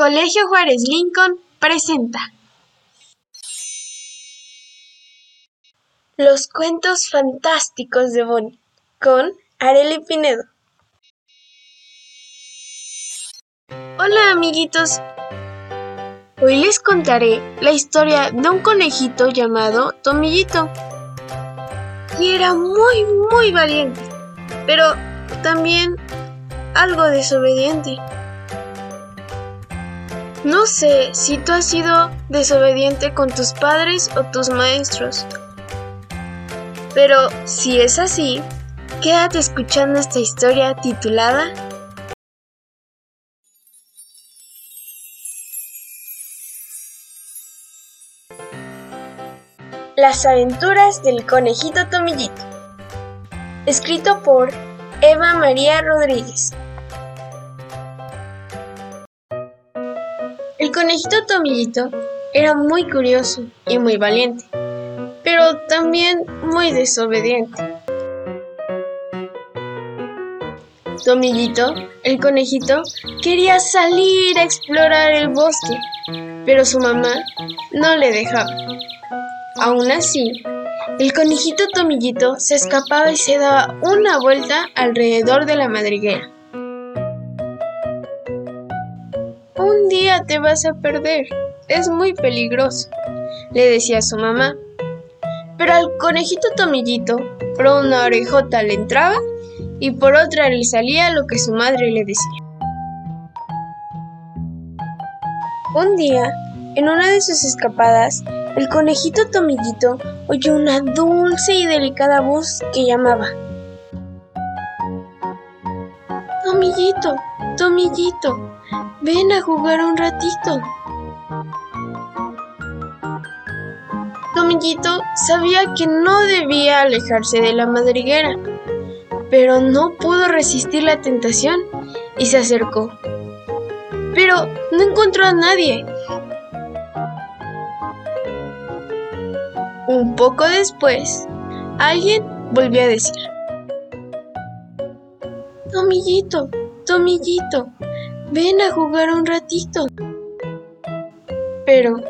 Colegio Juárez Lincoln presenta Los cuentos fantásticos de Bonnie con Areli Pinedo. Hola amiguitos, hoy les contaré la historia de un conejito llamado Tomillito, que era muy muy valiente, pero también algo desobediente. No sé si tú has sido desobediente con tus padres o tus maestros, pero si es así, quédate escuchando esta historia titulada Las aventuras del conejito Tomillito, escrito por Eva María Rodríguez. El conejito Tomillito era muy curioso y muy valiente, pero también muy desobediente. Tomillito, el conejito, quería salir a explorar el bosque, pero su mamá no le dejaba. Aún así, el conejito Tomillito se escapaba y se daba una vuelta alrededor de la madriguera. Un día te vas a perder, es muy peligroso, le decía su mamá. Pero al conejito Tomillito, por una orejota le entraba y por otra le salía lo que su madre le decía. Un día, en una de sus escapadas, el conejito Tomillito oyó una dulce y delicada voz que llamaba. Tomillito, Tomillito, ven a jugar un ratito. Tomillito sabía que no debía alejarse de la madriguera, pero no pudo resistir la tentación y se acercó. Pero no encontró a nadie Un poco después, alguien volvió a decir, Tomillito, Tomillito, ven a jugar un ratito. Pero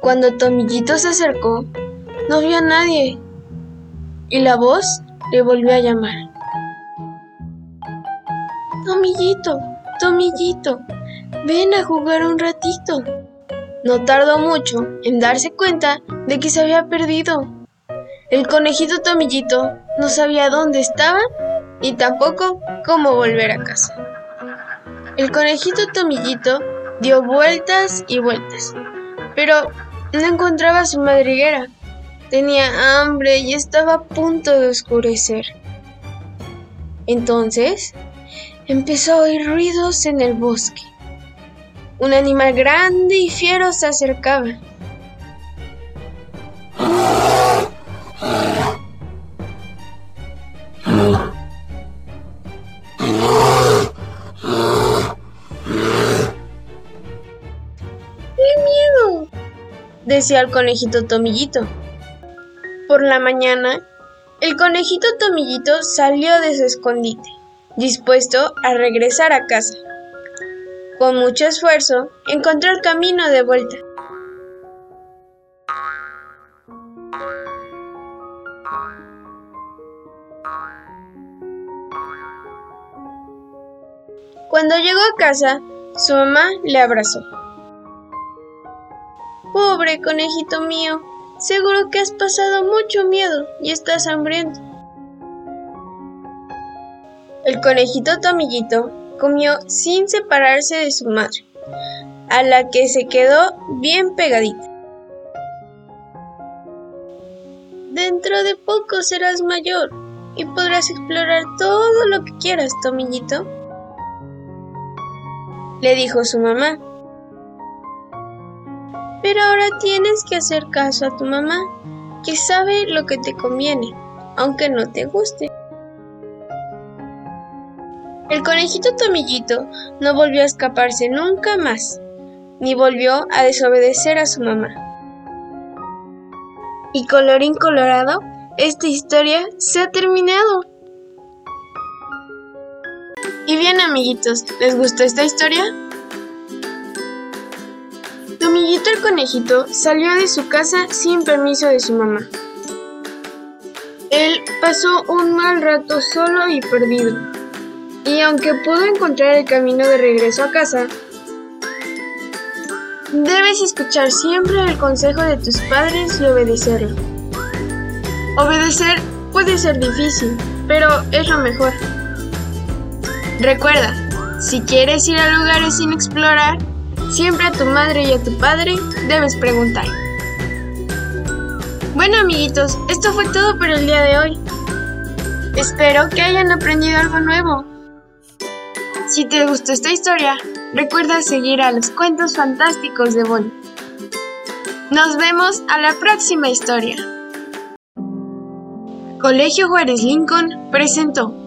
cuando Tomillito se acercó, no vio a nadie y la voz le volvió a llamar. Tomillito, Tomillito, ven a jugar un ratito. No tardó mucho en darse cuenta de que se había perdido. El conejito Tomillito no sabía dónde estaba y tampoco cómo volver a casa. El conejito Tomillito dio vueltas y vueltas, pero no encontraba su madriguera. Tenía hambre y estaba a punto de oscurecer. Entonces empezó a oír ruidos en el bosque. Un animal grande y fiero se acercaba. Decía el conejito Tomillito. Por la mañana, el conejito Tomillito salió de su escondite, dispuesto a regresar a casa. Con mucho esfuerzo, encontró el camino de vuelta. Cuando llegó a casa, su mamá le abrazó. Pobre conejito mío, seguro que has pasado mucho miedo y estás hambriento. El conejito Tomillito comió sin separarse de su madre, a la que se quedó bien pegadita. Dentro de poco serás mayor y podrás explorar todo lo que quieras, Tomillito, le dijo su mamá. Pero ahora tienes que hacer caso a tu mamá, que sabe lo que te conviene, aunque no te guste. El conejito Tomillito no volvió a escaparse nunca más, ni volvió a desobedecer a su mamá. Y colorín colorado, esta historia se ha terminado. Y bien amiguitos, ¿les gustó esta historia? Tomillito el conejito salió de su casa sin permiso de su mamá. Él pasó un mal rato solo y perdido, y aunque pudo encontrar el camino de regreso a casa, debes escuchar siempre el consejo de tus padres y obedecerlo. Obedecer puede ser difícil, pero es lo mejor. Recuerda, si quieres ir a lugares sin explorar, siempre a tu madre y a tu padre debes preguntar. Bueno amiguitos, esto fue todo por el día de hoy. Espero que hayan aprendido algo nuevo. Si te gustó esta historia, recuerda seguir a los cuentos fantásticos de Bonnie. Nos vemos a la próxima historia. Colegio Juárez Lincoln presentó